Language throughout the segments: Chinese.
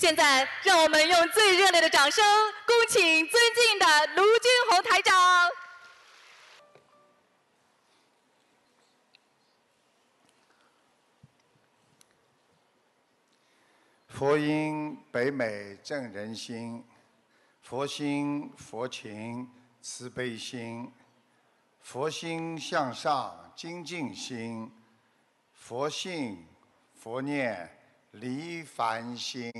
现在，让我们用最热烈的掌声，恭请尊敬的卢军红台长。佛音北美正人心，佛心佛情慈悲心，佛心向上精进心，佛性佛念离烦心。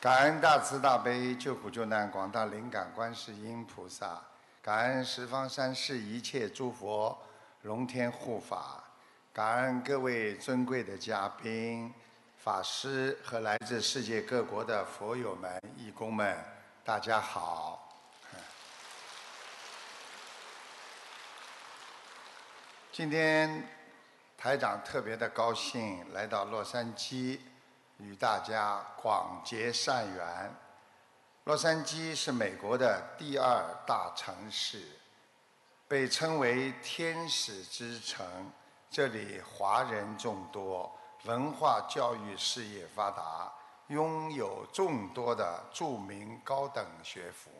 感恩大慈大悲救苦救难广大灵感观世音菩萨，感恩十方三世一切诸佛龙天护法。感恩各位尊贵的嘉宾、法师和来自世界各国的佛友们、义工们，大家好。今天台长特别的高兴来到洛杉矶，与大家广结善缘。洛杉矶是美国的第二大城市，被称为“天使之城”。这里华人众多，文化教育事业发达，拥有众多的著名高等学府。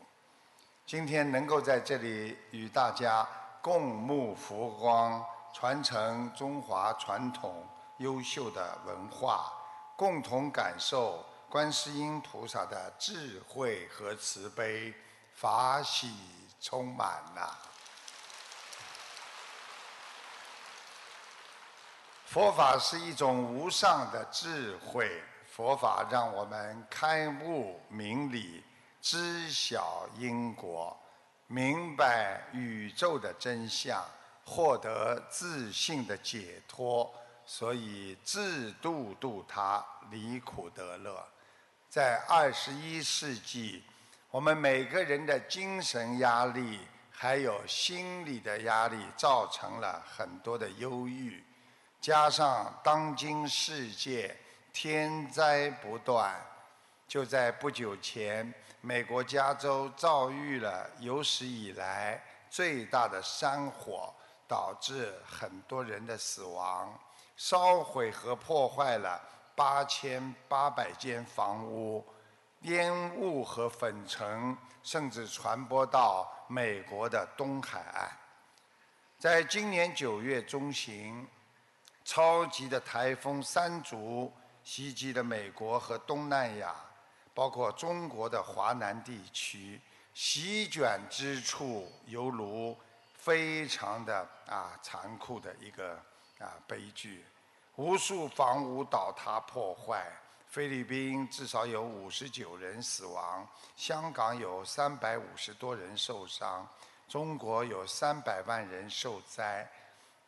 今天能够在这里与大家共沐佛光，传承中华传统优秀的文化，共同感受观世音菩萨的智慧和慈悲，法喜充满呐！佛法是一种无上的智慧，佛法让我们开悟明理，知晓因果，明白宇宙的真相，获得自信的解脱。所以自度度他，离苦得乐。在二十一世纪，我们每个人的精神压力还有心理的压力，造成了很多的忧郁。加上当今世界天灾不断，就在不久前，美国加州遭遇了有史以来最大的山火，导致很多人的死亡，烧毁和破坏了八千八百间房屋，烟雾和粉尘甚至传播到美国的东海岸。在今年九月中旬。超级的台风山竹袭击了美国和东南亚，包括中国的华南地区，席卷之处犹如非常的啊残酷的一个啊悲剧，无数房屋倒塌破坏，菲律宾至少有五十九人死亡，香港有三百五十多人受伤，中国有三百万人受灾。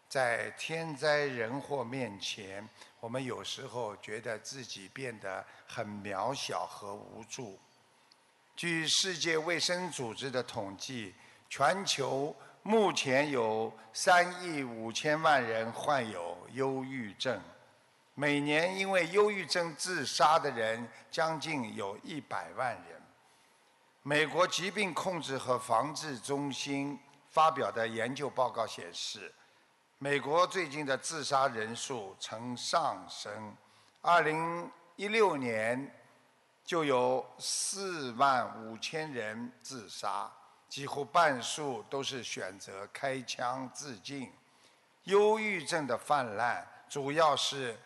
在天灾人祸面前，我们有时候觉得自己变得很渺小和无助。据世界卫生组织的统计，全球目前有三亿五千万人患有忧郁症，每年因为忧郁症自杀的人将近有一百万人。美国疾病控制和防治中心发表的研究报告显示。美国最近的自杀人数呈上升，二零一六年就有四万五千人自杀，几乎半数都是选择开枪自尽。忧郁症的泛滥，主要是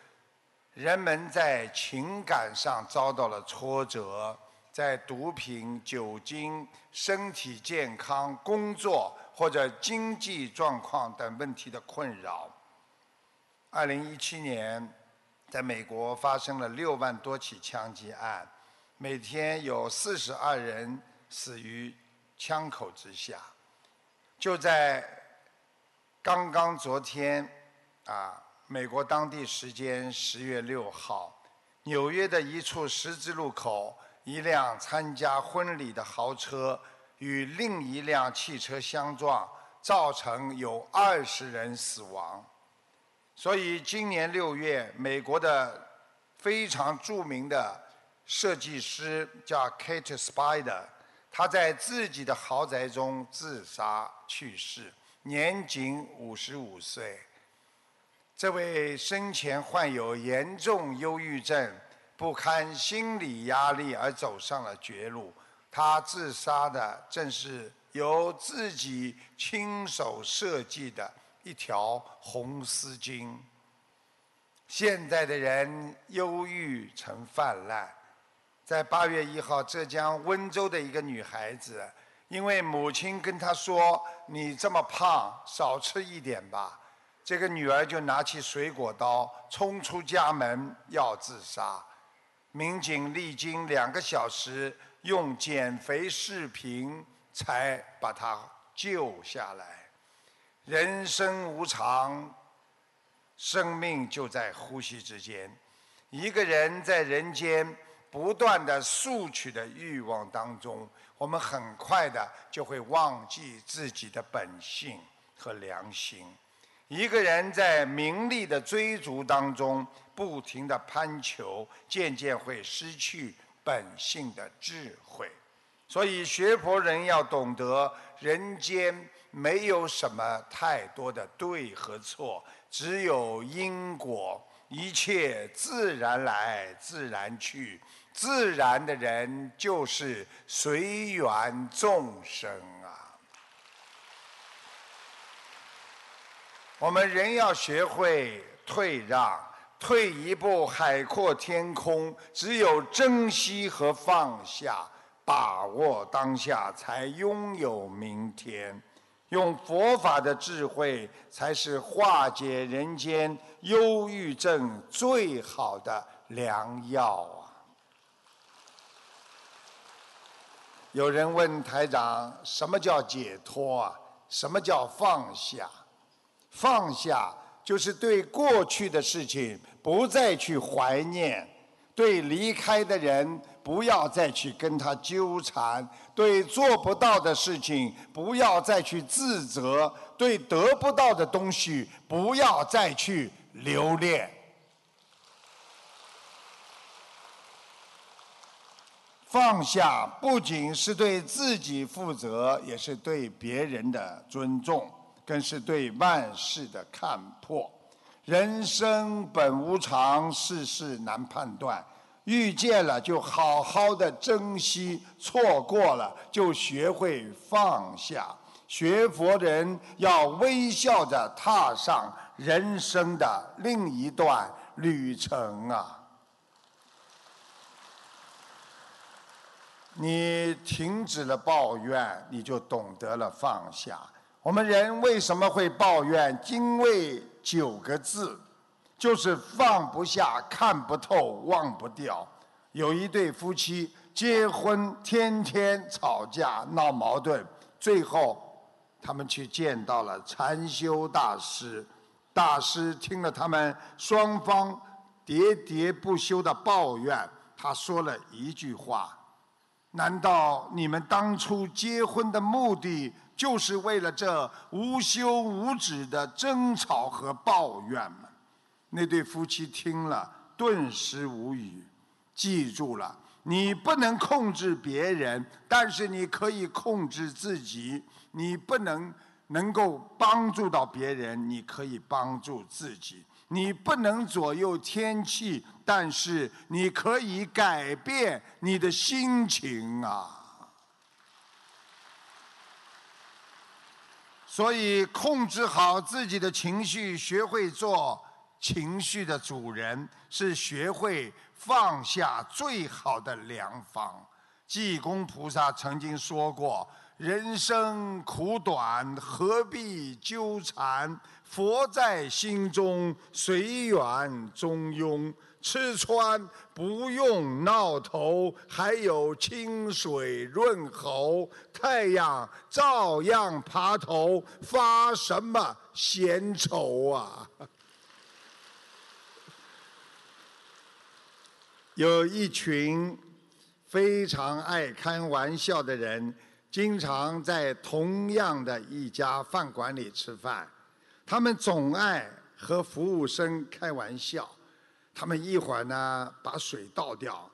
人们在情感上遭到了挫折，在毒品、酒精、身体健康、工作。或者经济状况等问题的困扰。二零一七年，在美国发生了六万多起枪击案，每天有四十二人死于枪口之下。就在刚刚昨天，啊，美国当地时间十月六号，纽约的一处十字路口，一辆参加婚礼的豪车。与另一辆汽车相撞，造成有二十人死亡。所以今年六月，美国的非常著名的设计师叫 Kate Spider，他在自己的豪宅中自杀去世，年仅五十五岁。这位生前患有严重忧郁症、不堪心理压力而走上了绝路。他自杀的正是由自己亲手设计的一条红丝巾。现在的人忧郁成泛滥，在八月一号，浙江温州的一个女孩子，因为母亲跟她说：“你这么胖，少吃一点吧。”这个女儿就拿起水果刀，冲出家门要自杀。民警历经两个小时，用减肥视频才把她救下来。人生无常。生命就在呼吸之间，一个人在人间不断的索取的欲望当中，我们很快的就会忘记自己的本性和良心。一个人在名利的追逐当中不停的攀求，渐渐会失去本性的智慧。所以学佛人要懂得，人间没有什么太多的对和错。只有因果，一切自然来，自然去。自然的人就是随缘众生啊。我们人要学会退让，退一步海阔天空。只有珍惜和放下，把握当下，才拥有明天。用佛法的智慧，才是化解人间忧郁症最好的良药啊！有人问台长：“什么叫解脱啊？什么叫放下？放下就是对过去的事情不再去怀念，对离开的人。”不要再去跟他纠缠，对做不到的事情不要再去自责，对得不到的东西不要再去留恋。放下不仅是对自己负责，也是对别人的尊重，更是对万事的看破。人生本无常，世事难判断。遇见了就好好的珍惜，错过了就学会放下。学佛人要微笑着踏上人生的另一段旅程啊！你停止了抱怨，你就懂得了放下。我们人为什么会抱怨？因为九个字。就是放不下、看不透、忘不掉。有一对夫妻结婚，天天吵架、闹矛盾，最后他们去见到了禅修大师。大师听了他们双方喋喋不休的抱怨，他说了一句话：“难道你们当初结婚的目的就是为了这无休无止的争吵和抱怨吗？”那对夫妻听了，顿时无语。记住了，你不能控制别人，但是你可以控制自己。你不能能够帮助到别人，你可以帮助自己。你不能左右天气，但是你可以改变你的心情啊。所以，控制好自己的情绪，学会做。情绪的主人是学会放下最好的良方。济公菩萨曾经说过：“人生苦短，何必纠缠？佛在心中，随缘中庸。吃穿不用闹头，还有清水润喉。太阳照样爬头，发什么闲愁啊？” 有一群非常爱开玩笑的人，经常在同样的一家饭馆里吃饭。他们总爱和服务生开玩笑。他们一会儿呢把水倒掉，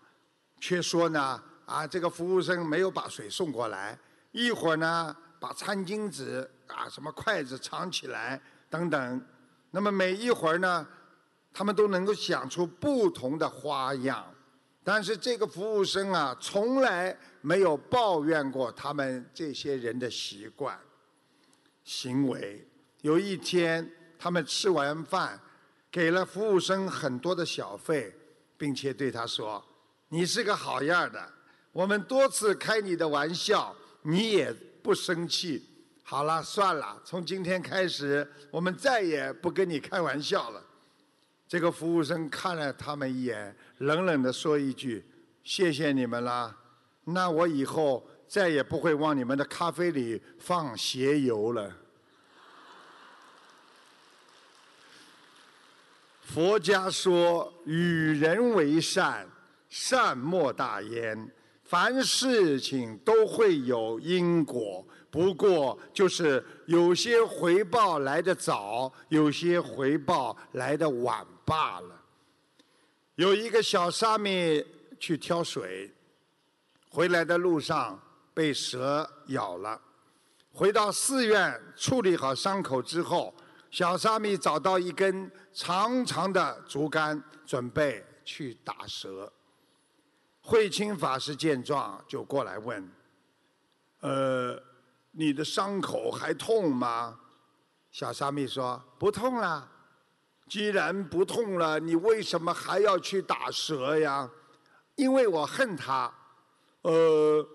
却说呢啊这个服务生没有把水送过来；一会儿呢把餐巾纸啊什么筷子藏起来等等。那么每一会儿呢，他们都能够想出不同的花样。但是这个服务生啊，从来没有抱怨过他们这些人的习惯、行为。有一天，他们吃完饭，给了服务生很多的小费，并且对他说：“你是个好样的，我们多次开你的玩笑，你也不生气。好了，算了，从今天开始，我们再也不跟你开玩笑了。”这个服务生看了他们一眼，冷冷地说一句：“谢谢你们了。那我以后再也不会往你们的咖啡里放鞋油了。”佛家说：“与人为善，善莫大焉。凡事情都会有因果，不过就是有些回报来得早，有些回报来得晚。”罢了。有一个小沙弥去挑水，回来的路上被蛇咬了。回到寺院处理好伤口之后，小沙弥找到一根长长的竹竿，准备去打蛇。慧清法师见状就过来问：“呃，你的伤口还痛吗？”小沙弥说：“不痛了。”既然不痛了，你为什么还要去打蛇呀？因为我恨它，呃，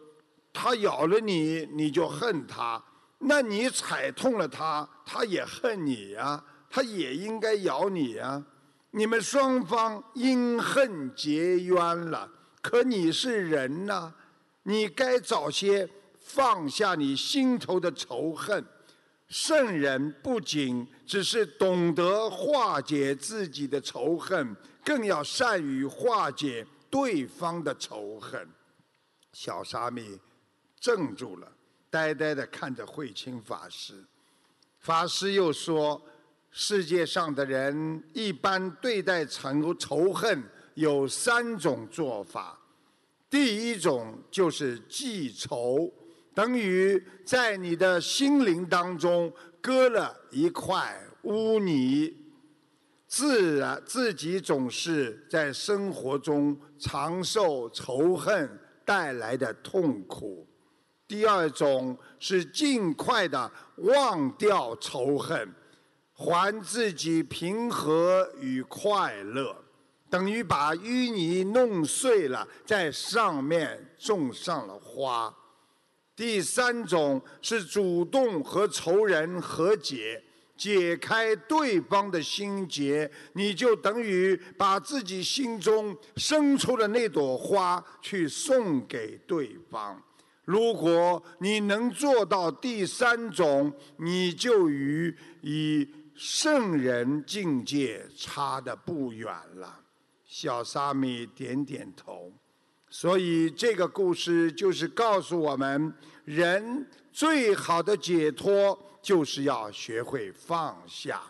它咬了你，你就恨它。那你踩痛了它，它也恨你呀，它也应该咬你呀。你们双方因恨结冤了，可你是人呐，你该早些放下你心头的仇恨。圣人不仅只是懂得化解自己的仇恨，更要善于化解对方的仇恨。小沙弥怔住了，呆呆地看着慧清法师。法师又说：“世界上的人一般对待仇仇恨有三种做法，第一种就是记仇。”等于在你的心灵当中割了一块污泥，自然自己总是在生活中常受仇恨带来的痛苦。第二种是尽快的忘掉仇恨，还自己平和与快乐，等于把淤泥弄碎了，在上面种上了花。第三种是主动和仇人和解，解开对方的心结，你就等于把自己心中生出的那朵花去送给对方。如果你能做到第三种，你就与与圣人境界差得不远了。小沙弥点点头。所以这个故事就是告诉我们，人最好的解脱就是要学会放下。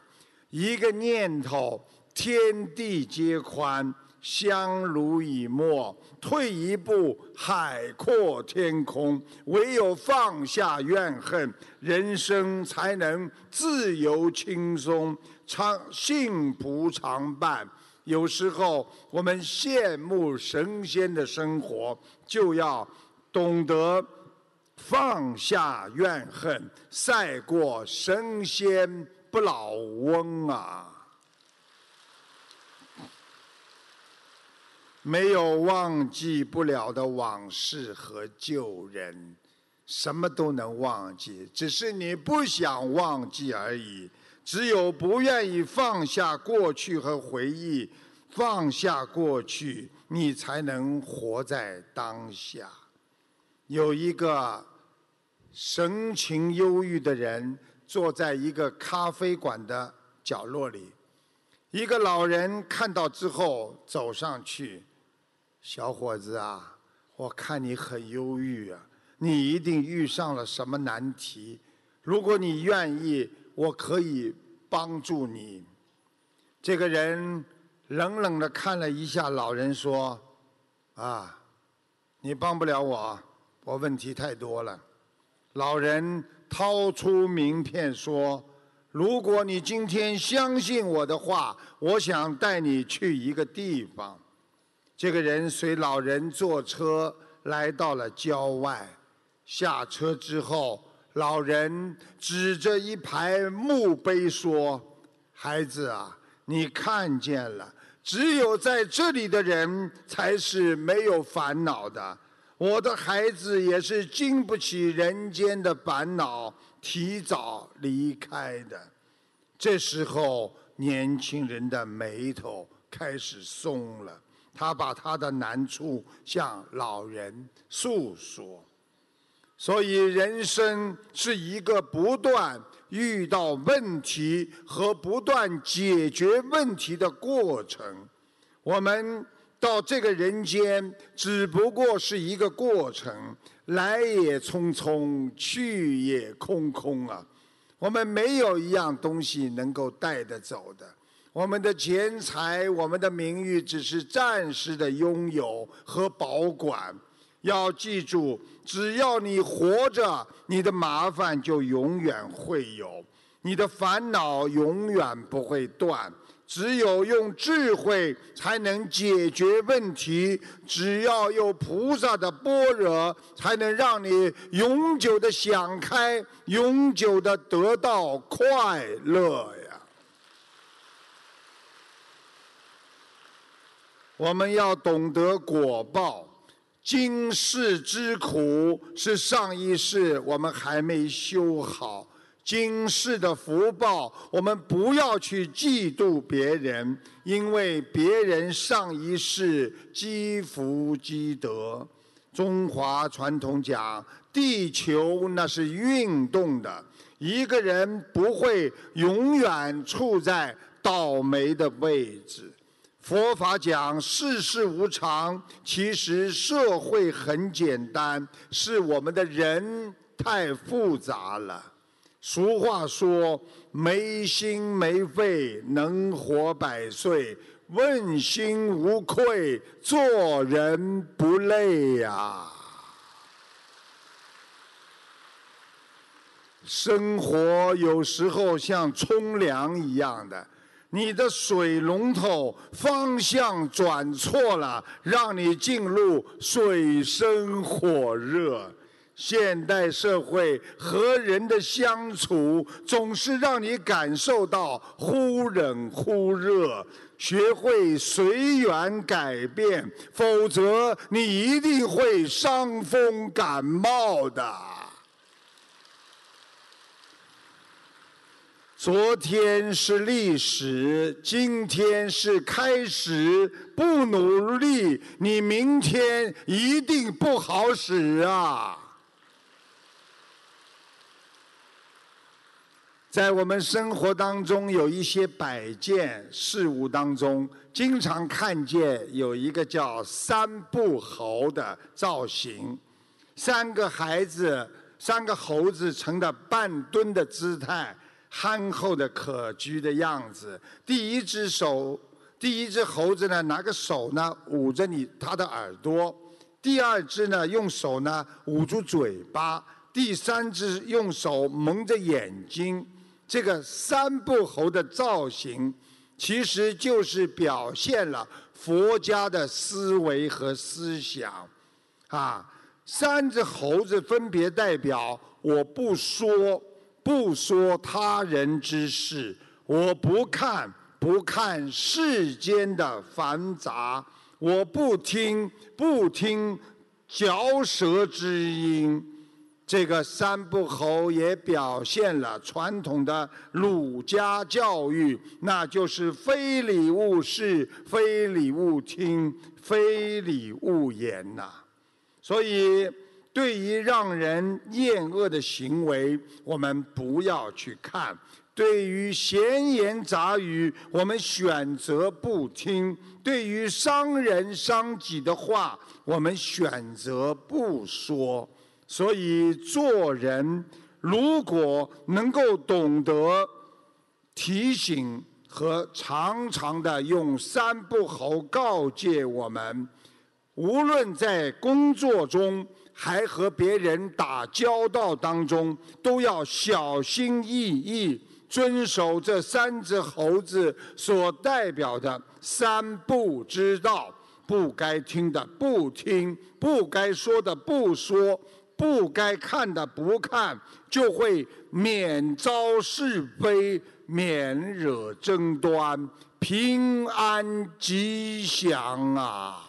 一个念头，天地皆宽，相濡以沫；退一步，海阔天空。唯有放下怨恨，人生才能自由轻松，常幸福常伴。有时候我们羡慕神仙的生活，就要懂得放下怨恨，赛过神仙不老翁啊！没有忘记不了的往事和旧人，什么都能忘记，只是你不想忘记而已。只有不愿意放下过去和回忆，放下过去，你才能活在当下。有一个神情忧郁的人坐在一个咖啡馆的角落里，一个老人看到之后走上去：“小伙子啊，我看你很忧郁啊，你一定遇上了什么难题。如果你愿意。”我可以帮助你。这个人冷冷地看了一下老人，说：“啊，你帮不了我，我问题太多了。”老人掏出名片说：“如果你今天相信我的话，我想带你去一个地方。这个人随老人坐车来到了郊外，下车之后，老人指着一排墓碑说：“孩子啊，你看见了，只有在这里的人才是没有烦恼的。我的孩子也是经不起人间的烦恼。”提早离开的，这时候年轻人的眉头开始松了。他把他的难处向老人诉说。所以，人生是一个不断遇到问题和不断解决问题的过程。我们到这个人间，只不过是一个过程。来也匆匆，去也空空啊！我们没有一样东西能够带得走的。我们的钱财、我们的名誉，只是暂时的拥有和保管。要记住，只要你活着，你的麻烦就永远会有，你的烦恼永远不会断。只有用智慧才能解决问题，只要有菩萨的般若，才能让你永久的想开，永久的得到快乐呀！我们要懂得果报，今世之苦是上一世我们还没修好。今世的福报，我们不要去嫉妒别人，因为别人上一世积福积德。中华传统讲，地球那是运动的，一个人不会永远处在倒霉的位置。佛法讲世事无常，其实社会很简单，是我们的人太复杂了。俗话说：“没心没肺能活百岁，问心无愧做人不累呀。”生活有时候像冲凉一样的，你的水龙头方向转错了，让你进入水深火热。现代社会和人的相处，总是让你感受到忽冷忽热。学会随缘改变，否则你一定会伤风感冒的。昨天是历史，今天是开始。不努力，你明天一定不好使啊！在我们生活当中，有一些摆件事物当中，经常看见有一个叫三不猴的造型，三个孩子，三个猴子成的半蹲的姿态，憨厚的可掬的样子。第一只手，第一只猴子呢，拿个手呢捂着你他的耳朵；第二只呢，用手呢捂住嘴巴；第三只用手蒙着眼睛。这个三不猴的造型，其实就是表现了佛家的思维和思想。啊，三只猴子分别代表：我不说，不说他人之事；我不看，不看世间的繁杂；我不听，不听嚼舌之音。这个三不猴也表现了传统的儒家教育，那就是非礼勿视、非礼勿听、非礼勿言呐。所以，对于让人厌恶的行为，我们不要去看；对于闲言杂语，我们选择不听；对于伤人伤己的话，我们选择不说。所以做人，如果能够懂得提醒和常常的用三不猴告诫我们，无论在工作中还和别人打交道当中，都要小心翼翼，遵守这三只猴子所代表的三不之道：不该听的不听，不该说的不说，不该看的不看，就会免遭是非，免惹争端，平安吉祥啊！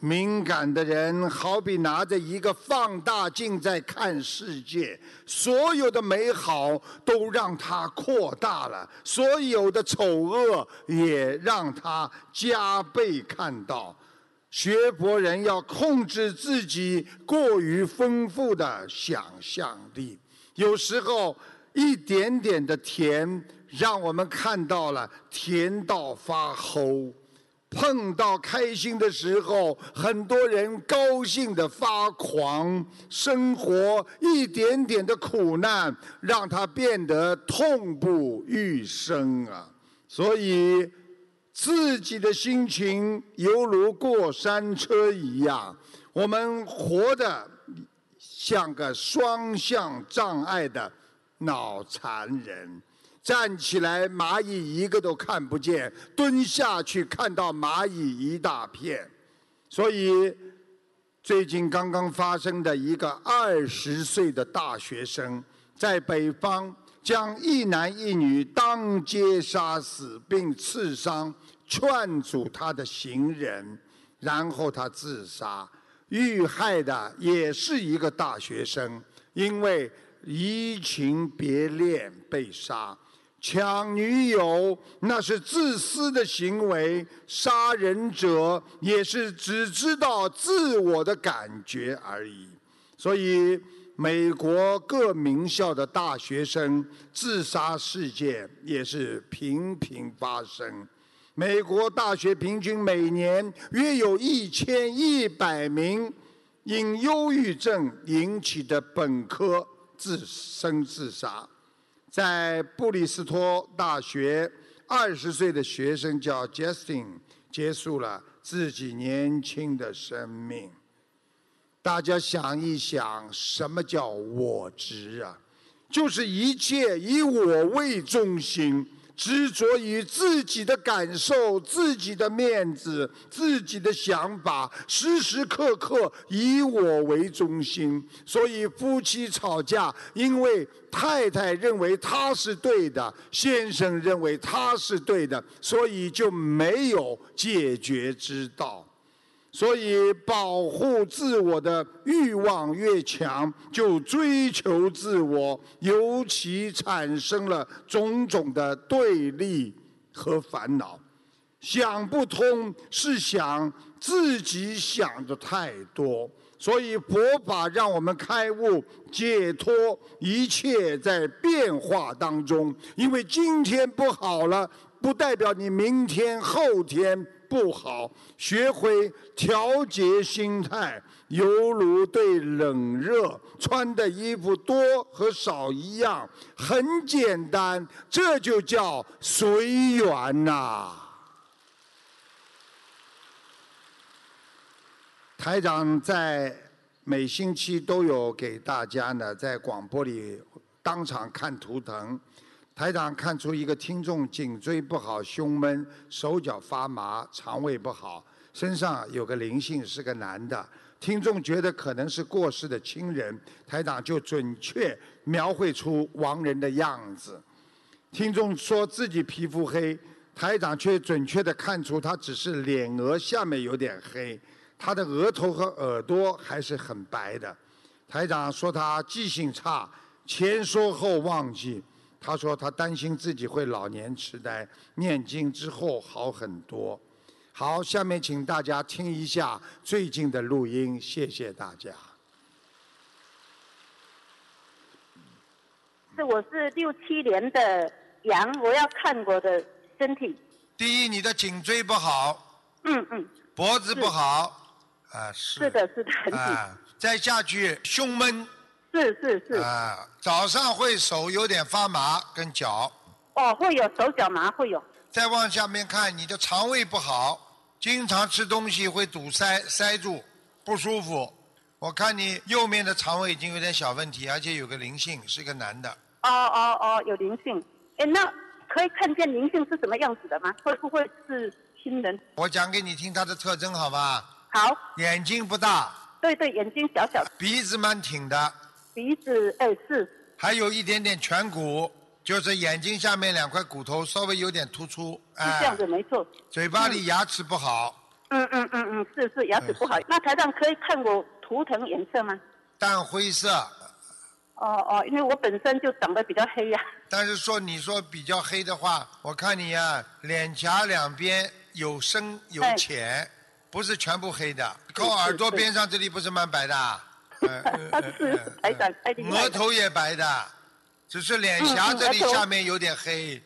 敏感的人好比拿着一个放大镜在看世界，所有的美好都让它扩大了，所有的丑恶也让它加倍看到。学佛人要控制自己过于丰富的想象力，有时候一点点的甜，让我们看到了甜到发齁。碰到开心的时候，很多人高兴的发狂，生活一点点的苦难让他变得痛不欲生啊！所以，自己的心情犹如过山车一样，我们活得像个双向障碍的脑残人。站起来，蚂蚁一个都看不见；蹲下去，看到蚂蚁一大片。所以，最近刚刚发生的一个二十岁的大学生，在北方将一男一女当街杀死并刺伤劝阻他的行人，然后他自杀。遇害的也是一个大学生，因为移情别恋被杀。抢女友那是自私的行为，杀人者也是只知道自我的感觉而已。所以，美国各名校的大学生自杀事件也是频频发生。美国大学平均每年约有一千一百名因忧郁症引起的本科自生自杀。在布里斯托大学，二十岁的学生叫 Justin，结束了自己年轻的生命。大家想一想，什么叫我执啊？就是一切以我为中心。执着于自己的感受、自己的面子、自己的想法，时时刻刻以我为中心。所以夫妻吵架，因为太太认为他是对的，先生认为他是对的，所以就没有解决之道。所以，保护自我的欲望越强，就追求自我，尤其产生了种种的对立和烦恼。想不通是想自己想的太多，所以佛法让我们开悟解脱，一切在变化当中。因为今天不好了，不代表你明天、后天。不好，学会调节心态，犹如对冷热穿的衣服多和少一样，很简单，这就叫随缘呐。台长在每星期都有给大家呢，在广播里当场看图腾。台长看出一个听众颈椎不好、胸闷、手脚发麻、肠胃不好，身上有个灵性，是个男的。听众觉得可能是过世的亲人，台长就准确描绘出亡人的样子。听众说自己皮肤黑，台长却准确的看出他只是脸额下面有点黑，他的额头和耳朵还是很白的。台长说他记性差，前说后忘记。他说他担心自己会老年痴呆，念经之后好很多。好，下面请大家听一下最近的录音，谢谢大家。是，我是六七年的羊，我要看我的身体。第一，你的颈椎不好。嗯嗯。脖子不好。啊，是。是的，是的。啊，再下去胸闷。是是是。啊，早上会手有点发麻，跟脚。哦，会有手脚麻，会有。再往下面看，你的肠胃不好，经常吃东西会堵塞塞住，不舒服。我看你右面的肠胃已经有点小问题，而且有个灵性，是个男的。哦哦哦，有灵性。哎，那可以看见灵性是什么样子的吗？会不会是亲人？我讲给你听他的特征，好吧？好，眼睛不大，对对，眼睛小小的，鼻子蛮挺的，鼻子哎是，还有一点点颧骨，就是眼睛下面两块骨头稍微有点突出。哎是这样子，没错。嘴巴里牙齿不好，嗯嗯嗯嗯，是是，牙齿不好。那台上可以看我图腾颜色吗？淡灰色。哦哦，因为我本身就长得比较黑呀、但是说你说比较黑的话，我看你呀、脸颊两边有深有哎浅，不是全部黑的。靠是耳朵边上这里不是蛮白的啊？台长太厉害额头也白的，只是脸颊这里下面有点黑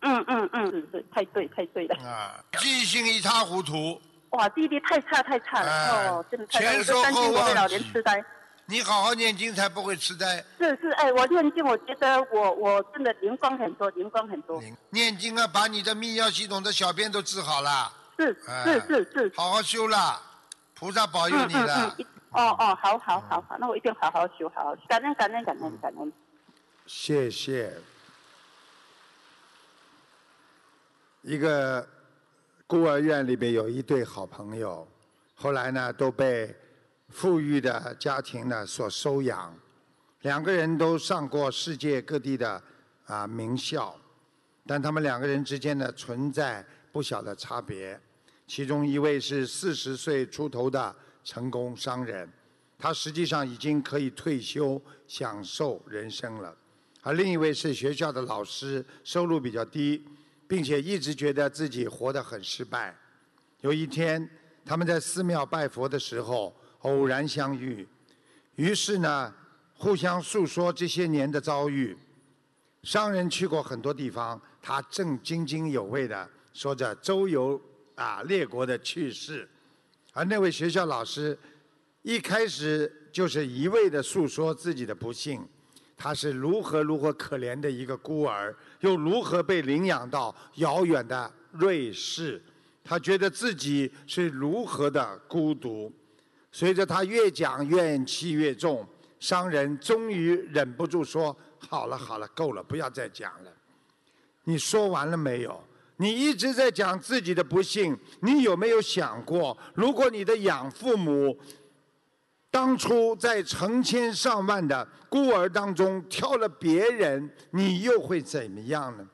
嗯嗯嗯，是是，太对太对了。啊，记性一塌糊涂。哇，弟弟太差太差了，哦，真的太差，前我就担心说后我的老年痴呆。你好好念经才不会痴呆。是是，哎，我念经，我觉得我我真的灵光很多，灵光很多。念经啊，把你的泌尿系统的小便都治好了。是是是是，好好修啦，菩萨保佑你了。嗯，哦哦，好好好好，那我一定好好修，好好修，感恩感恩感恩感恩。谢谢。一个孤儿院里边有一对好朋友，后来呢都被富裕的家庭呢所收养，两个人都上过世界各地的啊名校，但他们两个人之间呢存在不小的差别。其中一位是四十岁出头的成功商人，他实际上已经可以退休享受人生了。而另一位是学校的老师，收入比较低，并且一直觉得自己活得很失败。有一天，他们在寺庙拜佛的时候偶然相遇，于是呢，互相诉说这些年的遭遇。商人去过很多地方，他正津津有味地说着周游啊列国的趣事，而那位学校老师一开始就是一味的诉说自己的不幸，他是如何如何可怜的一个孤儿，又如何被领养到遥远的瑞士，他觉得自己是如何的孤独。随着他越讲怨气越重，商人终于忍不住说：“好了好了，够了，不要再讲了。你说完了没有？你一直在讲自己的不幸，你有没有想过，如果你的养父母当初在成千上万的孤儿当中挑了别人，你又会怎么样呢？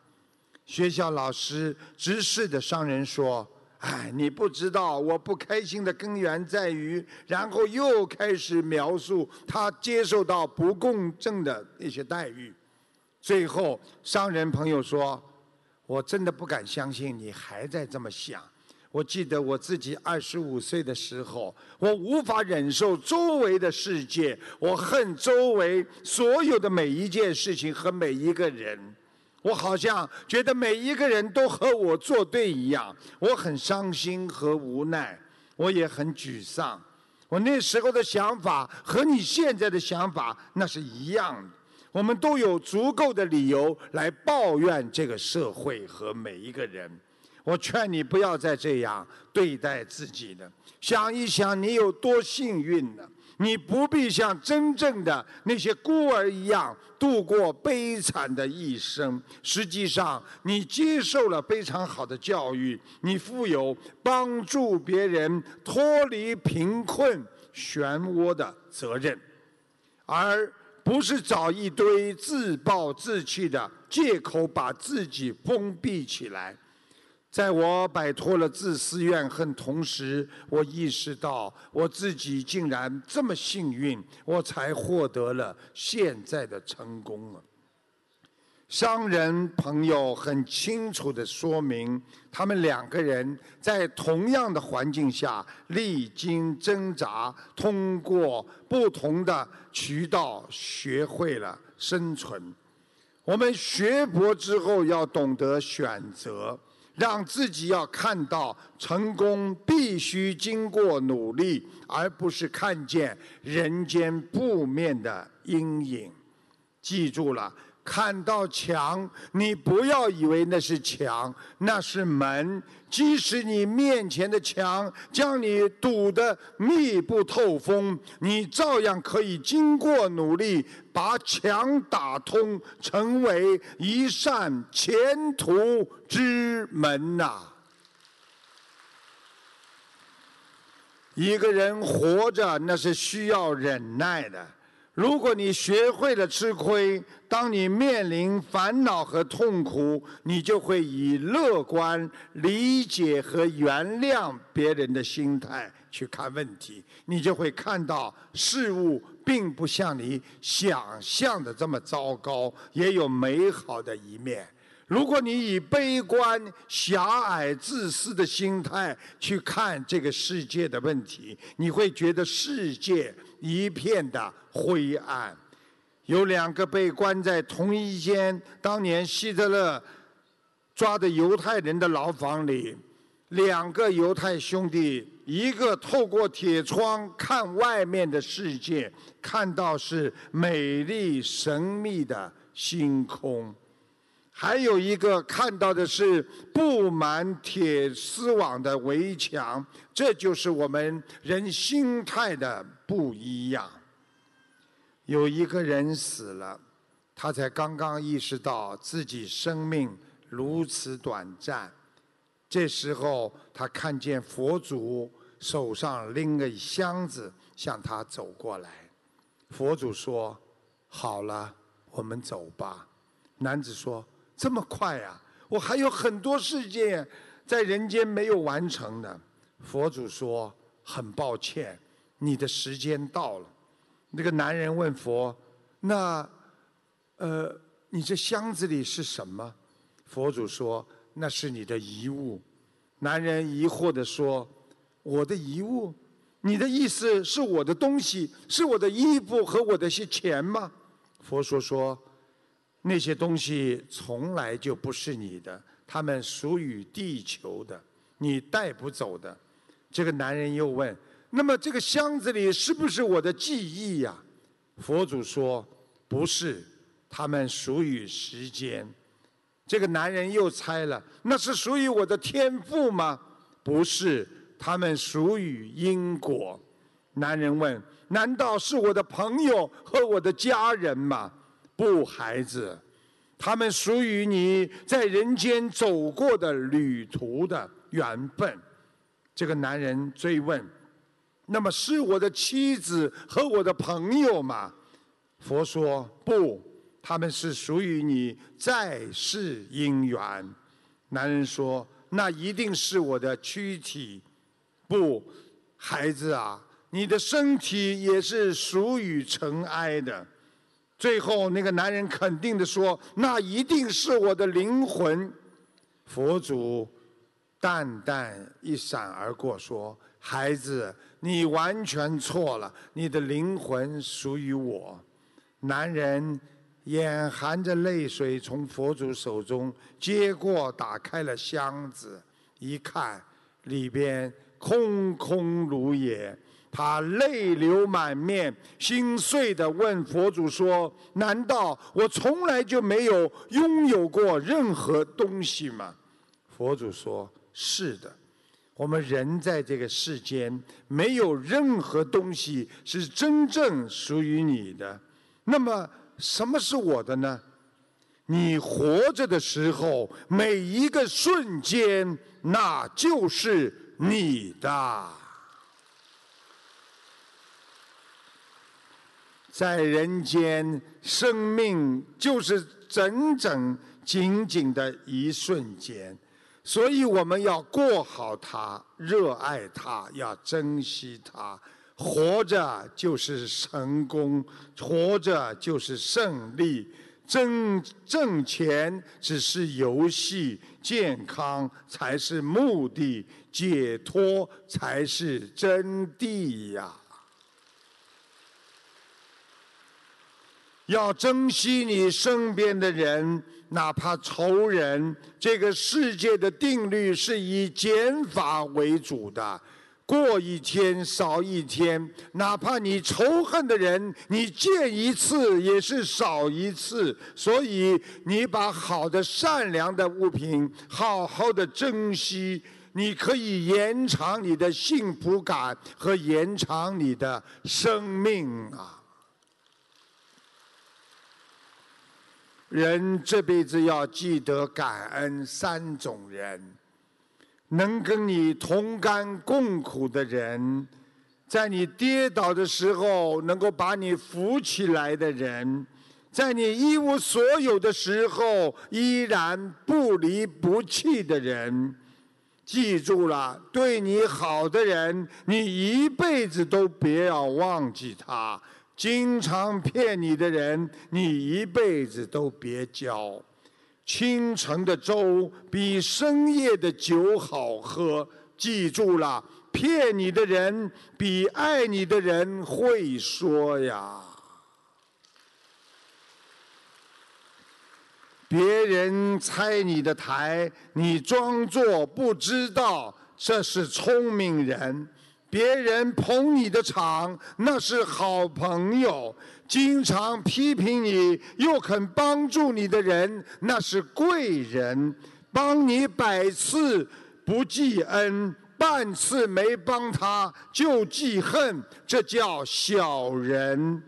学校老师直视的商人说：“哎，你不知道，我不开心的根源在于……”然后又开始描述他接受到不公正的那些待遇。最后，商人朋友说：“我真的不敢相信你还在这么想。我记得我自己二十五岁的时候，我无法忍受周围的世界，我恨周围所有的每一件事情和每一个人。我好像觉得每一个人都和我作对一样，我很伤心和无奈，我也很沮丧。我那时候的想法和你现在的想法那是一样的。我们都有足够的理由来抱怨这个社会和每一个人。我劝你不要再这样对待自己了。想一想，你有多幸运呢？你不必像真正的那些孤儿一样度过悲惨的一生。实际上，你接受了非常好的教育，你负有帮助别人脱离贫困漩涡的责任，而不是找一堆自暴自弃的借口把自己封闭起来。在我摆脱了自私怨恨同时，我意识到我自己竟然这么幸运，我才获得了现在的成功啊！商人朋友很清楚地说明，他们两个人在同样的环境下历经挣扎，通过不同的渠道学会了生存。我们学佛之后要懂得选择。让自己要看到成功必须经过努力，而不是看见人间负面的阴影。记住了，看到墙，你不要以为那是墙，那是门。即使你面前的墙将你堵得密不透风，你照样可以经过努力把墙打通，成为一扇前途之门呐。一个人活着，那是需要忍耐的。如果你学会了吃亏，当你面临烦恼和痛苦，你就会以乐观、理解和原谅别人的心态去看问题，你就会看到事物并不像你想象的这么糟糕，也有美好的一面。如果你以悲观、狭隘、自私的心态去看这个世界的问题，你会觉得世界一片的灰暗。有两个被关在同一间当年希特勒抓的犹太人的牢房里，两个犹太兄弟，一个透过铁窗看外面的世界，看到是美丽神秘的星空；还有一个看到的是布满铁丝网的围墙。这就是我们人心态的不一样。有一个人死了，他才刚刚意识到自己生命如此短暂。这时候，他看见佛祖手上拎个箱子向他走过来。佛祖说：“好了，我们走吧。”男子说：“这么快呀？我还有很多事件在人间没有完成呢。”佛祖说：“很抱歉，你的时间到了。”那个男人问佛：“那，呃，你这箱子里是什么？”佛祖说：“那是你的遗物。”男人疑惑地说：“我的遗物？你的意思是我的东西，是我的衣服和我的些钱吗？”佛说：“说，那些东西从来就不是你的，它们属于地球的，你带不走的。”这个男人又问。那么这个箱子里是不是我的记忆呀？佛祖说不是，他们属于时间。这个男人又猜了，那是属于我的天赋吗？不是，他们属于因果。男人问：难道是我的朋友和我的家人吗？不，孩子，他们属于你在人间走过的旅途的缘分。这个男人追问。那么是我的妻子和我的朋友吗？佛说不，他们是属于你在世姻缘。男人说：那一定是我的躯体。不，孩子啊，你的身体也是属于尘埃的。最后那个男人肯定的说：那一定是我的灵魂。佛祖淡淡一闪而过说：孩子。你完全错了，你的灵魂属于我。男人眼含着泪水从佛祖手中接过，打开了箱子，一看里边空空如也，他泪流满面，心碎的问佛祖说：“难道我从来就没有拥有过任何东西吗？”佛祖说：“是的。”我们人在这个世间，没有任何东西是真正属于你的。那么，什么是我的呢？你活着的时候，每一个瞬间，那就是你的。在人间，生命就是整整紧紧的一瞬间。所以我们要过好它，热爱它，要珍惜它。活着就是成功，活着就是胜利。挣挣钱只是游戏，健康才是目的，解脱才是真谛呀！要珍惜你身边的人。哪怕仇人，这个世界的定律是以减法为主的。过一天少一天，哪怕你仇恨的人，你见一次也是少一次。所以，你把好的、善良的物品好好的珍惜，你可以延长你的幸福感和延长你的生命啊！人这辈子要记得感恩三种人。能跟你同甘共苦的人，在你跌倒的时候能够把你扶起来的人，在你一无所有的时候依然不离不弃的人，记住了，对你好的人，你一辈子都别要忘记他；经常骗你的人，你一辈子都别交。清晨的粥比深夜的酒好喝，记住了，骗你的人比爱你的人会说呀。别人拆你的台，你装作不知道，这是聪明人；别人捧你的场，那是好朋友。经常批评你又肯帮助你的人，那是贵人；帮你百次不记恩，半次没帮他就记恨，这叫小人。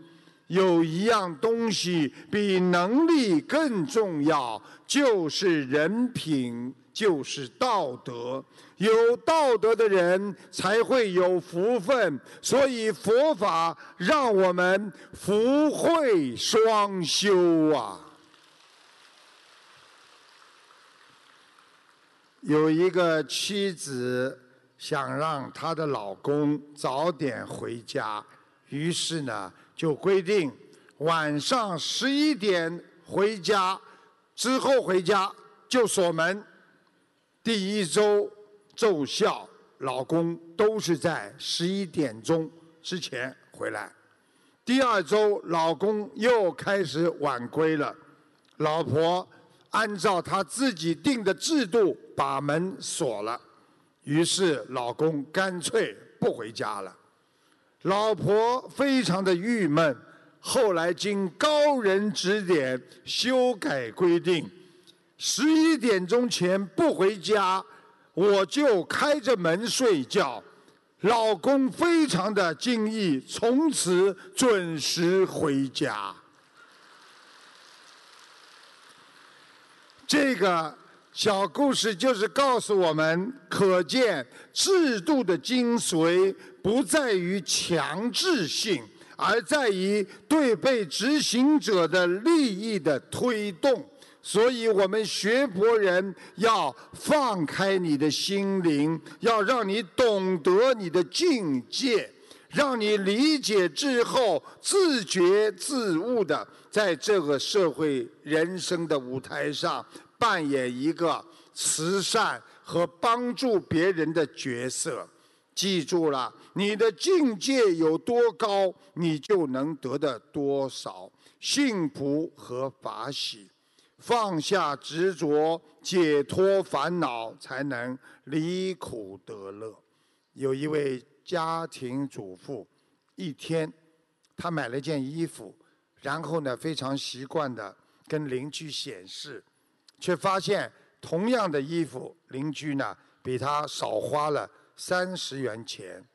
有一样东西比能力更重要，就是人品，就是道德。有道德的人才会有福分，所以佛法让我们福慧双修啊。有一个妻子想让她的老公早点回家，于是呢就规定晚上十一点回家，之后回家就锁门。第一周。奏效，老公都是在十一点钟之前回来。第二周，老公又开始晚归了，老婆按照他自己定的制度把门锁了，于是老公干脆不回家了。老婆非常的郁闷，后来经高人指点，修改规定，十一点钟前不回家。我就开着门睡觉，老公非常的惊异，从此准时回家。这个小故事就是告诉我们：可见制度的精髓不在于强制性，而在于对被执行者的利益的推动。所以我们学佛人要放开你的心灵，要让你懂得你的境界，让你理解之后自觉自悟的，在这个社会人生的舞台上扮演一个慈善和帮助别人的角色。记住了，你的境界有多高，你就能得的多少幸福和法喜。放下执着，解脱烦恼，才能离苦得乐。有一位家庭主妇，一天，她买了件衣服，然后呢，非常习惯的跟邻居显示，却发现同样的衣服，邻居呢比她少花了三十元钱。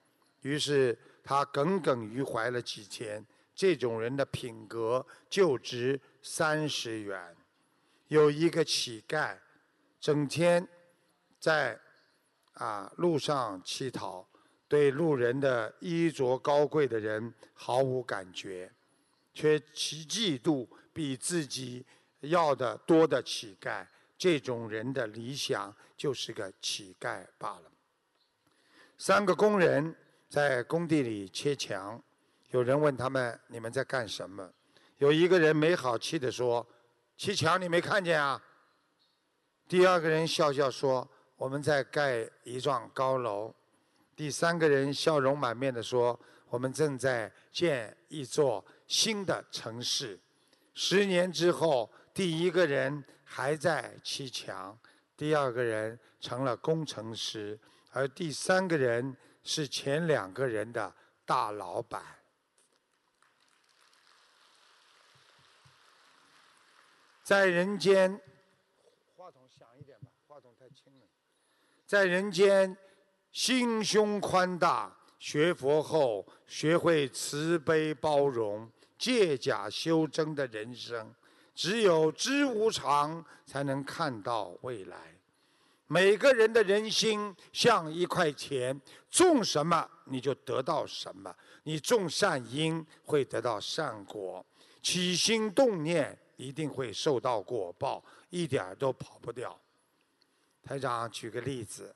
于是她耿耿于怀了几天，这种人的品格就值三十元。有一个乞丐，整天在啊路上乞讨，对路人的衣着高贵的人毫无感觉，却其嫉妒比自己要的多的乞丐。这种人的理想就是个乞丐罢了。三个工人在工地里切墙，有人问他们：“你们在干什么？”有一个人没好气地说。砌墙你没看见啊？第二个人笑笑说：“我们在盖一幢高楼。”第三个人笑容满面地说：“我们正在建一座新的城市。”十年之后，第一个人还在砌墙，第二个人成了工程师，而第三个人是前两个人的大老板。在人间，话筒响一点吧，话筒太轻了。在人间，心胸宽大，学佛后学会慈悲包容、借假修真的人生。只有知无常，才能看到未来。每个人的人心像一块钱，种什么你就得到什么。你种善因，会得到善果；起心动念，一定会受到果报，一点儿都跑不掉。台长举个例子，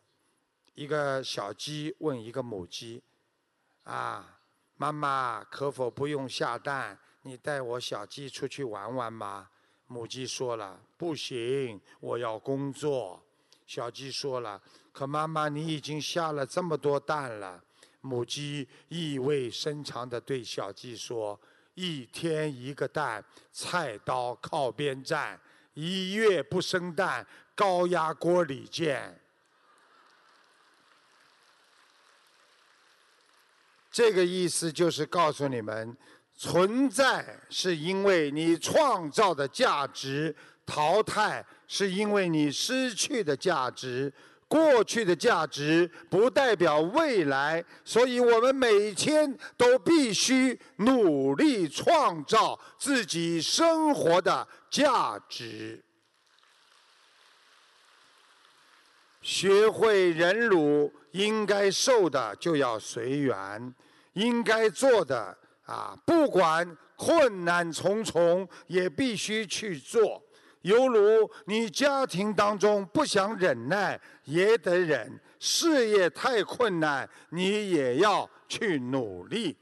一个小鸡问一个母鸡：“啊，妈妈可否不用下蛋？你带我小鸡出去玩玩吗？”母鸡说了：“不行，我要工作。”小鸡说了：“可妈妈，你已经下了这么多蛋了。”母鸡意味深长地对小鸡说：“一天一个蛋，菜刀靠边站；一月不生蛋，高压锅里见。”这个意思就是告诉你们，存在是因为你创造的价值，淘汰是因为你失去的价值。过去的价值不代表未来，所以我们每天都必须努力创造自己生活的价值。学会忍辱，应该受的就要随缘，应该做的啊，不管困难重重，也必须去做。犹如你家庭当中不想忍耐，也得忍；事业太困难，你也要去努力。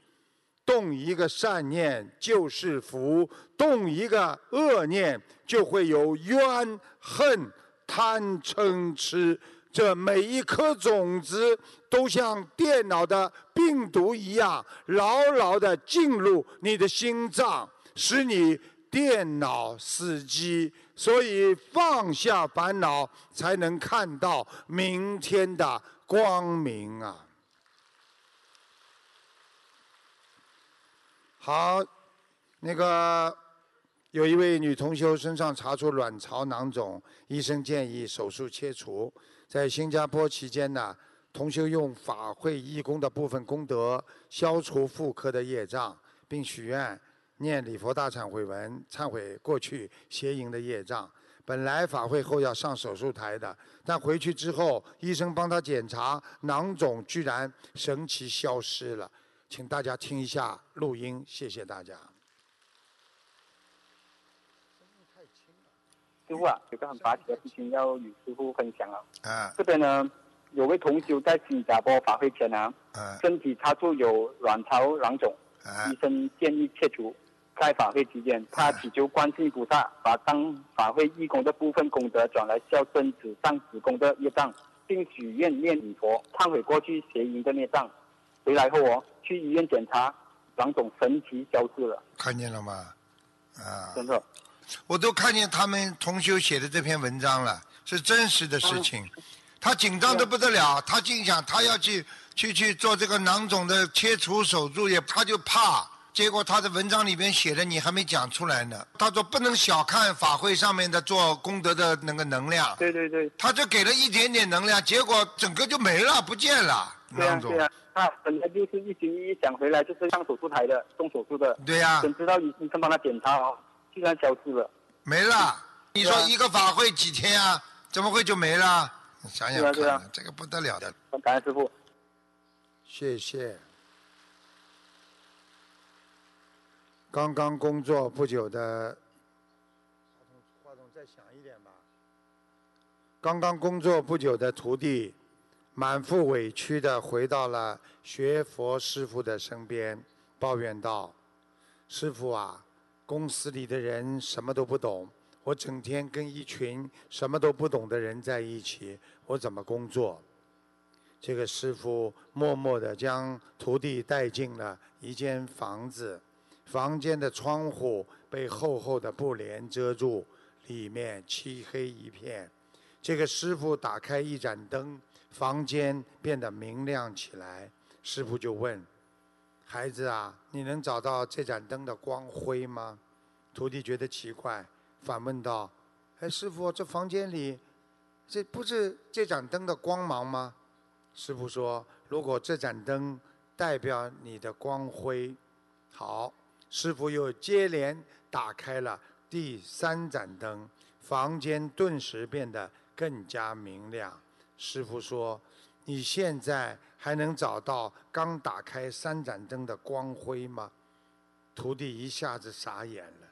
动一个善念就是福，动一个恶念就会有怨恨、贪嗔痴。这每一颗种子都像电脑的病毒一样，牢牢地进入你的心脏，使你电脑死机。所以放下烦恼，才能看到明天的光明啊！好，那个有一位女同修身上查出卵巢囊肿，医生建议手术切除。在新加坡期间呢，同修用法会义工的部分功德，消除妇科的业障，并许愿。念礼佛大忏悔文，忏悔过去邪淫的业障。本来法会后要上手术台的，但回去之后，医生帮他检查，囊肿居然神奇消失了。请大家听一下录音，谢谢大家。师傅啊，有个很拔奇的事情要与师傅分享啊。啊这边呢，有位同修在新加坡法会前啊，啊身体查出有卵巢囊肿，啊医生建议切除。开法会期间，他祈求观世音菩萨把当法会义工的部分功德转来消身子上子宫的业障，并许愿念礼佛忏悔过去邪淫的孽障。回来后哦，去医院检查，囊肿神奇消失了，看见了吗？啊，真的。我都看见他们同修写的这篇文章了，是真实的事情。他紧张的不得了，他竟想他要去去去做这个囊肿的切除手术，也他就怕。结果他的文章里边写的你还没讲出来呢。他说不能小看法会上面的做功德的那个能量，对对对，他就给了一点点能量，结果整个就没了，不见了。对啊对啊，他本来就是一心一意想回来就是上手术台的，动手术的，对呀、怎知道医生帮他检查哦，居然消失了。没了。你说一个法会几天啊？怎么会就没了？想想看，对啊啊这个不得了的。感恩师傅。谢谢。刚刚工作不久的，话筒话筒再响一点吧。刚刚工作不久的徒弟，满腹委屈的回到了学佛师傅的身边，抱怨道：“师傅啊，公司里的人什么都不懂，我整天跟一群什么都不懂的人在一起，我怎么工作？”这个师傅默默地将徒弟带进了一间房子，房间的窗户被厚厚的布帘遮住，里面漆黑一片。这个师傅打开一盏灯，房间变得明亮起来。师傅就问：“孩子啊，你能找到这盏灯的光辉吗？”徒弟觉得奇怪，反问道：“哎，师傅，这房间里，这不是这盏灯的光芒吗？”师傅说：“如果这盏灯代表你的光辉，好。”师傅又接连打开了第三盏灯，房间顿时变得更加明亮。师傅说：“你现在还能找到刚打开三盏灯的光辉吗？”徒弟一下子傻眼了。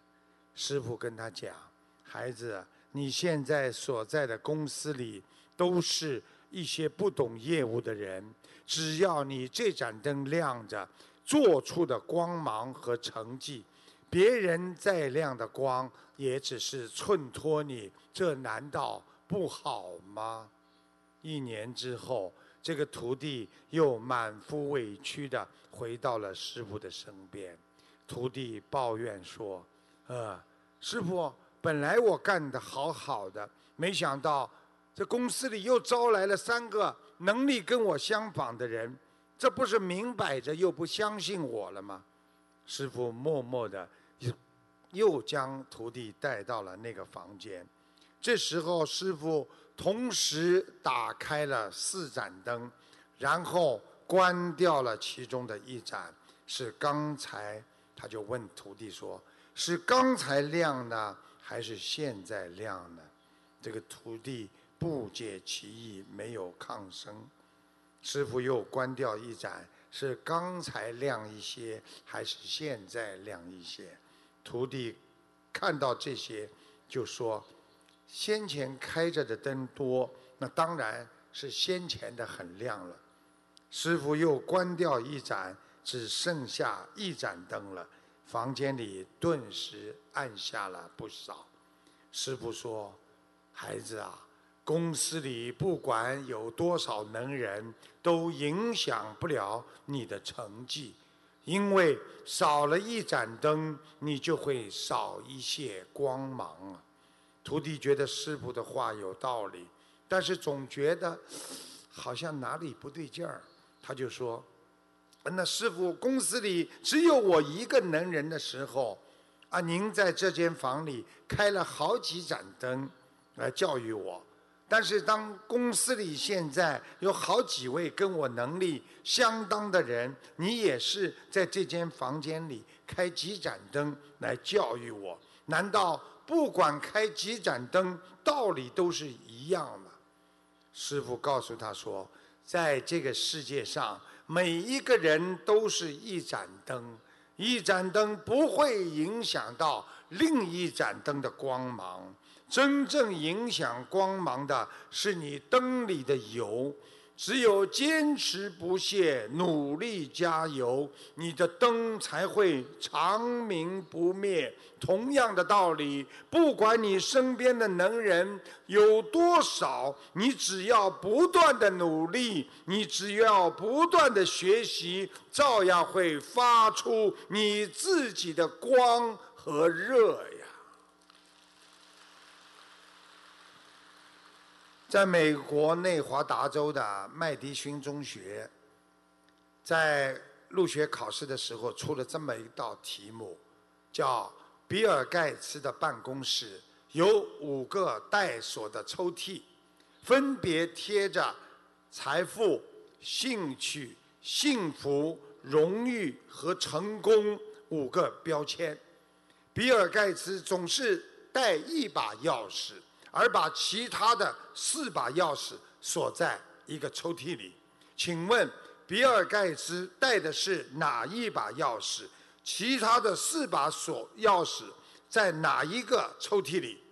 师傅跟他讲：“孩子，你现在所在的公司里都是一些不懂业务的人，只要你这盏灯亮着。”做出的光芒和成绩，别人再亮的光也只是衬托你，这难道不好吗？一年之后，这个徒弟又满腹委屈的回到了师傅的身边。徒弟抱怨说：“呃，师傅，本来我干得好好的，没想到这公司里又招来了三个能力跟我相仿的人。”这不是明摆着又不相信我了吗？师傅默默的又又将徒弟带到了那个房间。这时候，师傅同时打开了四盏灯，然后关掉了其中的一盏。是刚才他就问徒弟说：“是刚才亮呢，还是现在亮呢？”这个徒弟不解其意，没有吭声。师傅又关掉一盏，是刚才亮一些，还是现在亮一些？徒弟看到这些，就说：先前开着的灯多，那当然是先前的很亮了。师傅又关掉一盏，只剩下一盏灯了，房间里顿时暗下了不少。师傅说：“孩子啊。”公司里不管有多少能人，都影响不了你的成绩，因为少了一盏灯，你就会少一些光芒啊。徒弟觉得师傅的话有道理，但是总觉得好像哪里不对劲儿，他就说：“那师傅，公司里只有我一个能人的时候，啊，您在这间房里开了好几盏灯来教育我。”但是，当公司里现在有好几位跟我能力相当的人，你也是在这间房间里开几盏灯来教育我？难道不管开几盏灯，道理都是一样吗？师傅告诉他说，在这个世界上，每一个人都是一盏灯，一盏灯不会影响到另一盏灯的光芒。真正影响光芒的是你灯里的油，只有坚持不懈、努力加油，你的灯才会长明不灭。同样的道理，不管你身边的能人有多少，你只要不断的努力，你只要不断的学习，照样会发出你自己的光和热呀。在美国内华达州的麦迪逊中学，在入学考试的时候出了这么一道题目，叫“比尔盖茨的办公室有五个带锁的抽屉，分别贴着财富、兴趣、幸福、荣誉和成功五个标签。比尔盖茨总是带一把钥匙。”而把其他的四把钥匙锁在一个抽屉里，请问比尔盖茨带的是哪一把钥匙？其他的四把锁钥匙在哪一个抽屉里？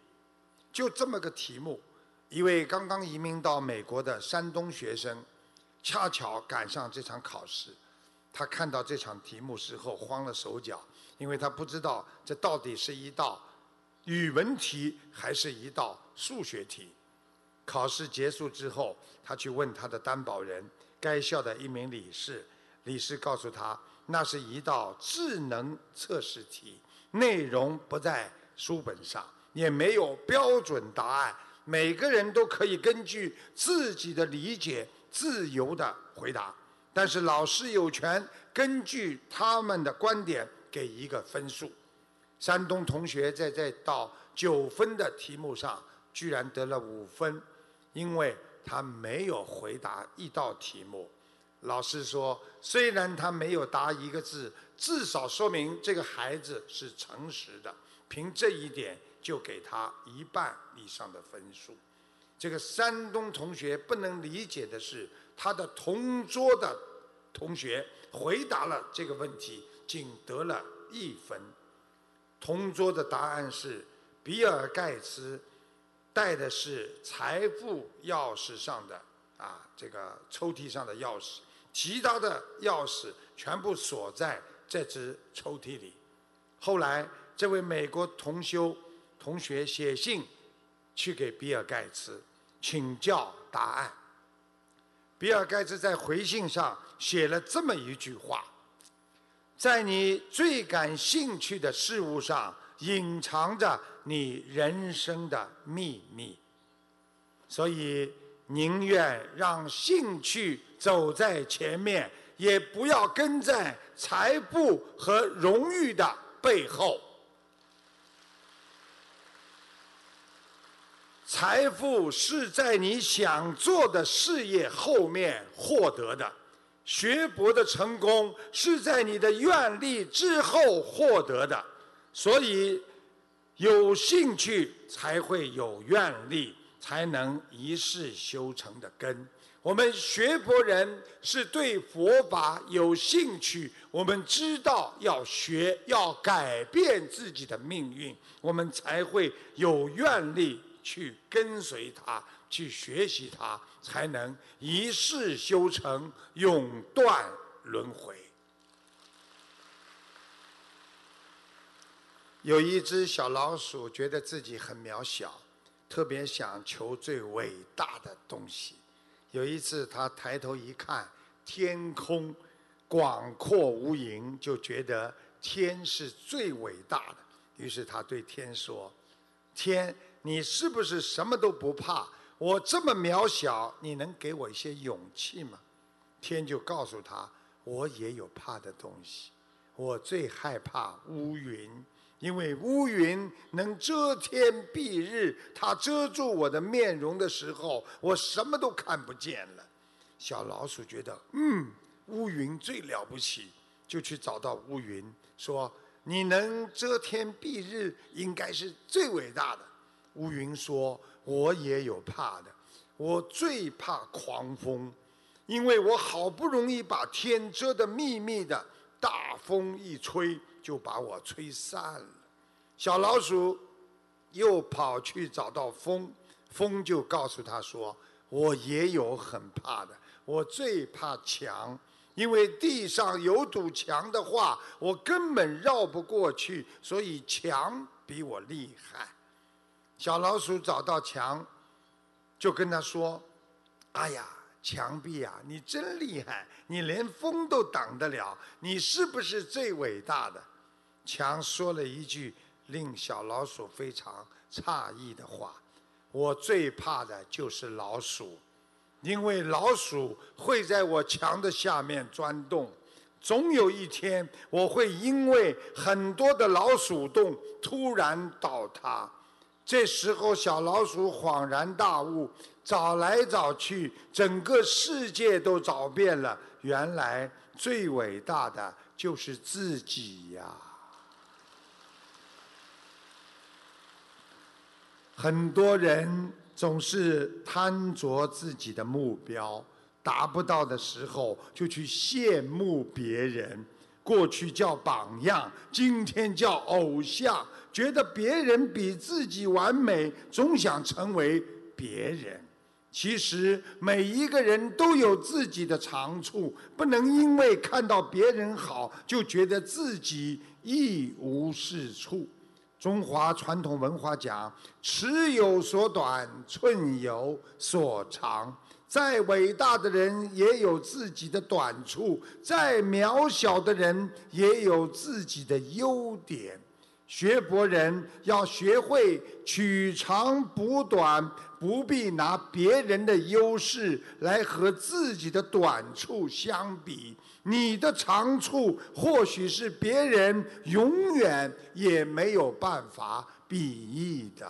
就这么个题目。一位刚刚移民到美国的山东学生，恰巧赶上这场考试，他看到这场题目时候慌了手脚，因为他不知道这到底是一道。语文题还是一道数学题。考试结束之后，他去问他的担保人，该校的一名理事。理事告诉他，那是一道智能测试题，内容不在书本上，也没有标准答案，每个人都可以根据自己的理解自由的回答。但是老师有权根据他们的观点给一个分数。山东同学在这道九分的题目上，居然得了五分，因为他没有回答一道题目。老师说，虽然他没有答一个字，至少说明这个孩子是诚实的。凭这一点，就给他一半以上的分数。这个山东同学不能理解的是，他的同桌的同学回答了这个问题，仅得了一分。同桌的答案是比尔盖茨带的是财富钥匙上的啊这个抽屉上的钥匙，其他的钥匙全部锁在这只抽屉里。后来。这位美国同修同学写信去给比尔盖茨请教答案。比尔盖茨在回信上写了这么一句话：“在你最感兴趣的事物上，隐藏着你人生的秘密。所以，宁愿让兴趣走在前面，也不要跟在财富和荣誉的背后。”财富是在你想做的事业后面获得的，学博的成功是在你的愿力之后获得的，所以有兴趣才会有愿力，才能一世修成的根。我们学博人是对佛法有兴趣，我们知道要学，要改变自己的命运，我们才会有愿力。去跟随他，去学习它，才能一世修成，永断轮回。有一只小老鼠觉得自己很渺小，特别想求最伟大的东西。有一次，它抬头一看，天空广阔无垠，就觉得天是最伟大的。于是它对天说：“天。”你是不是什么都不怕？我这么渺小，你能给我一些勇气吗？天就告诉他，我也有怕的东西。我最害怕乌云，因为乌云能遮天蔽日，它遮住我的面容的时候，我什么都看不见了。小老鼠觉得，嗯，乌云最了不起，就去找到乌云，说：“你能遮天蔽日，应该是最伟大的。”乌云说：“我也有怕的，我最怕狂风，因为我好不容易把天遮得密密的，大风一吹就把我吹散了。”小老鼠又跑去找到风，风就告诉他说：“我也有很怕的，我最怕墙，因为地上有堵墙的话，我根本绕不过去，所以墙比我厉害。”小老鼠找到墙，就跟他说：“哎呀，墙壁啊，你真厉害，你连风都挡得了，你是不是最伟大的？”墙说了一句令小老鼠非常诧异的话：“我最怕的就是老鼠，因为老鼠会在我墙的下面钻洞，总有一天我会因为很多的老鼠洞突然倒塌。”这时候，小老鼠恍然大悟，找来找去，整个世界都找遍了，原来最伟大的就是自己呀！很多人总是贪着自己的目标，达不到的时候就去羡慕别人。过去叫榜样，今天叫偶像。觉得别人比自己完美，总想成为别人。其实每一个人都有自己的长处，不能因为看到别人好，就觉得自己一无是处。中华传统文化讲：尺有所短，寸有所长。再伟大的人也有自己的短处，再渺小的人也有自己的优点。学博人要学会取长补短，不必拿别人的优势来和自己的短处相比。你的长处或许是别人永远也没有办法比拟的。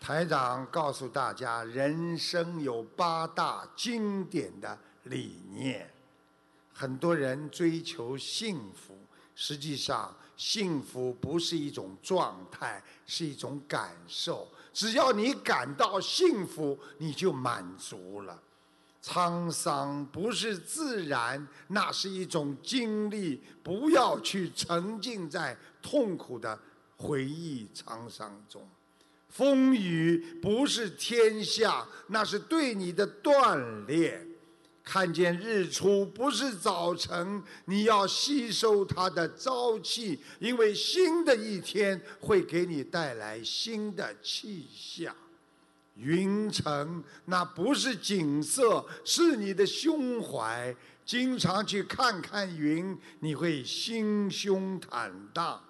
台长告诉大家，人生有八大经典的理念。很多人追求幸福，实际上幸福不是一种状态，是一种感受。只要你感到幸福，你就满足了。沧桑不是自然，那是一种经历。不要去沉浸在痛苦的回忆沧桑中。风雨不是天下，那是对你的锻炼。看见日出不是早晨，你要吸收它的朝气，因为新的一天会给你带来新的气象。云层那不是景色，是你的胸怀。经常去看看云，你会心胸坦荡。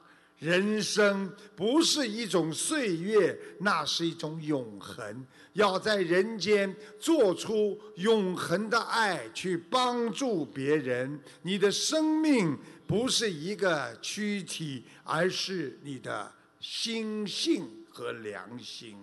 人生不是一种岁月，那是一种永恒。要在人间做出永恒的爱，去帮助别人。你的生命不是一个躯体，而是你的心性和良心。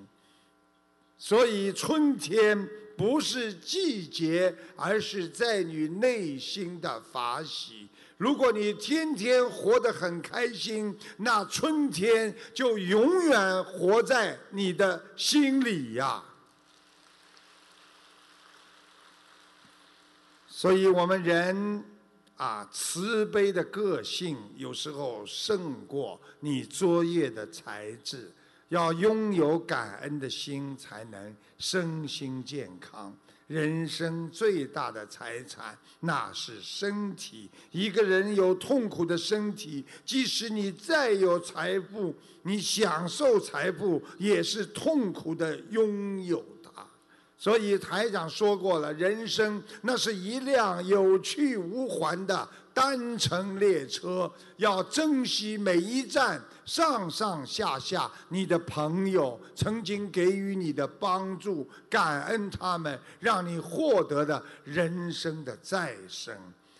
所以，春天不是季节，而是在你内心的法喜。如果你天天活得很开心，那春天就永远活在你的心里呀。所以我们人啊，慈悲的个性有时候胜过你卓越的才智。要拥有感恩的心，才能身心健康。人生最大的财产，那是身体。一个人有痛苦的身体，即使你再有财富，你享受财富也是痛苦的拥有它。所以台长说过了，人生那是一辆有去无还的单程列车，要珍惜每一站上上下下你的朋友曾经给予你的帮助，感恩他们，让你获得的人生的再生。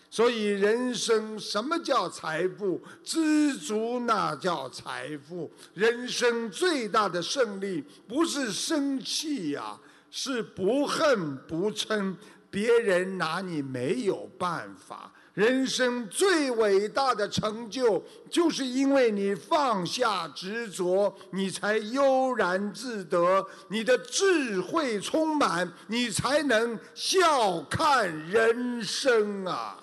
所以人生什么叫财富？知足那叫财富。人生最大的胜利不是生气呀。是不恨不嗔，别人拿你没有办法。人生最伟大的成就，就是因为你放下执着，你才悠然自得，你的智慧充满，你才能笑看人生啊！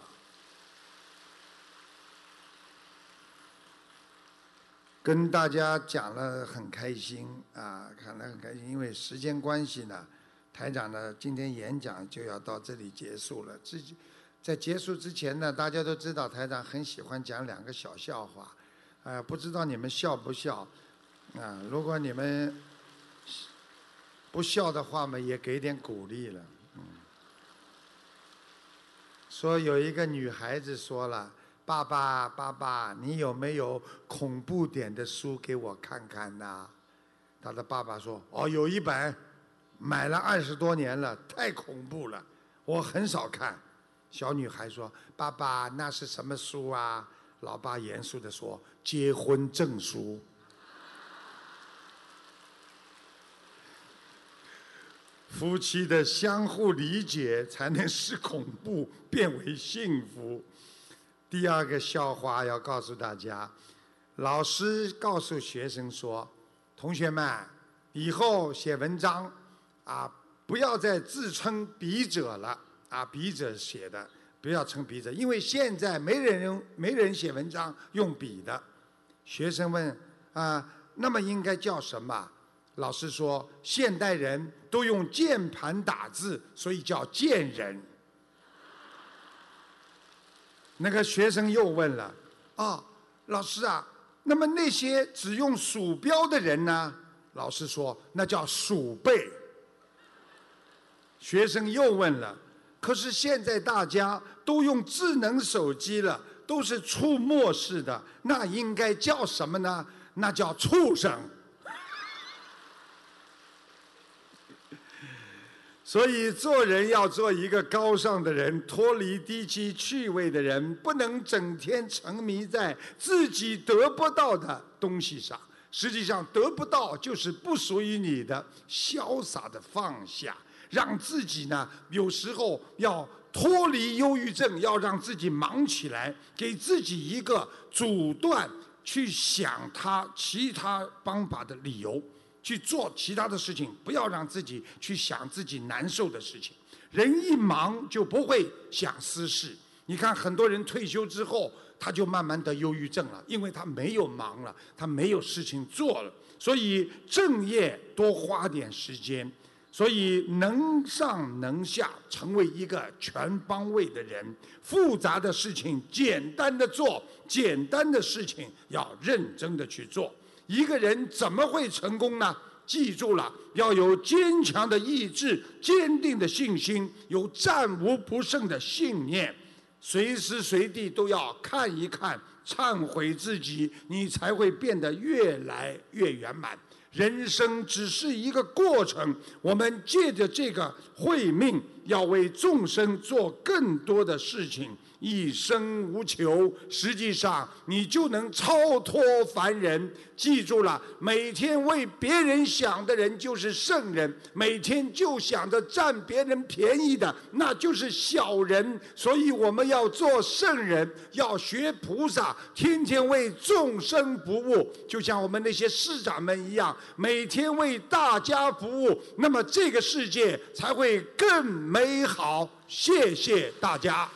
跟大家讲了很开心啊，看了很开心，因为时间关系呢。台长呢，今天演讲就要到这里结束了。自己在结束之前呢，大家都知道台长很喜欢讲两个小笑话，啊，不知道你们笑不笑？啊，如果你们不笑的话嘛，也给点鼓励了。嗯，说有一个女孩子说了：“爸爸，爸爸，你有没有恐怖点的书给我看看呐？”她的爸爸说：“哦，有一本。”买了二十多年了，太恐怖了，我很少看。小女孩说：“爸爸，那是什么书啊？”老爸严肃地说：“结婚证书。”夫妻的相互理解，才能使恐怖变为幸福。第二个笑话要告诉大家：老师告诉学生说：“同学们，以后写文章。”啊，不要再自称笔者了啊！笔者写的，不要称笔者，因为现在没人用，没人写文章用笔的。学生问啊，那么应该叫什么？老师说，现代人都用键盘打字，所以叫贱人。那个学生又问了啊，老师啊，那么那些只用鼠标的人呢？老师说，那叫鼠辈。学生又问了：“可是现在大家都用智能手机了，都是触摸式的，那应该叫什么呢？那叫畜生。所以做人要做一个高尚的人，脱离低级趣味的人，不能整天沉迷在自己得不到的东西上。实际上，得不到就是不属于你的，潇洒的放下，让自己呢，有时候要脱离忧郁症，要让自己忙起来，给自己一个阻断去想他其他方法的理由。去做其他的事情，不要让自己去想自己难受的事情。人一忙就不会想私事。你看，很多人退休之后，他就慢慢得忧郁症了，因为他没有忙了，他没有事情做了。所以正业多花点时间，所以能上能下，成为一个全方位的人。复杂的事情简单的做，简单的事情要认真的去做。一个人怎么会成功呢？记住了，要有坚强的意志、坚定的信心，有战无不胜的信念，随时随地都要看一看、忏悔自己，你才会变得越来越圆满。人生只是一个过程，我们借着这个会命，要为众生做更多的事情。一生无求，实际上你就能超脱凡人。记住了，每天为别人想的人就是圣人；每天就想着占别人便宜的，那就是小人。所以我们要做圣人，要学菩萨，天天为众生服务，就像我们那些师长们一样，每天为大家服务，那么这个世界才会更美好。谢谢大家。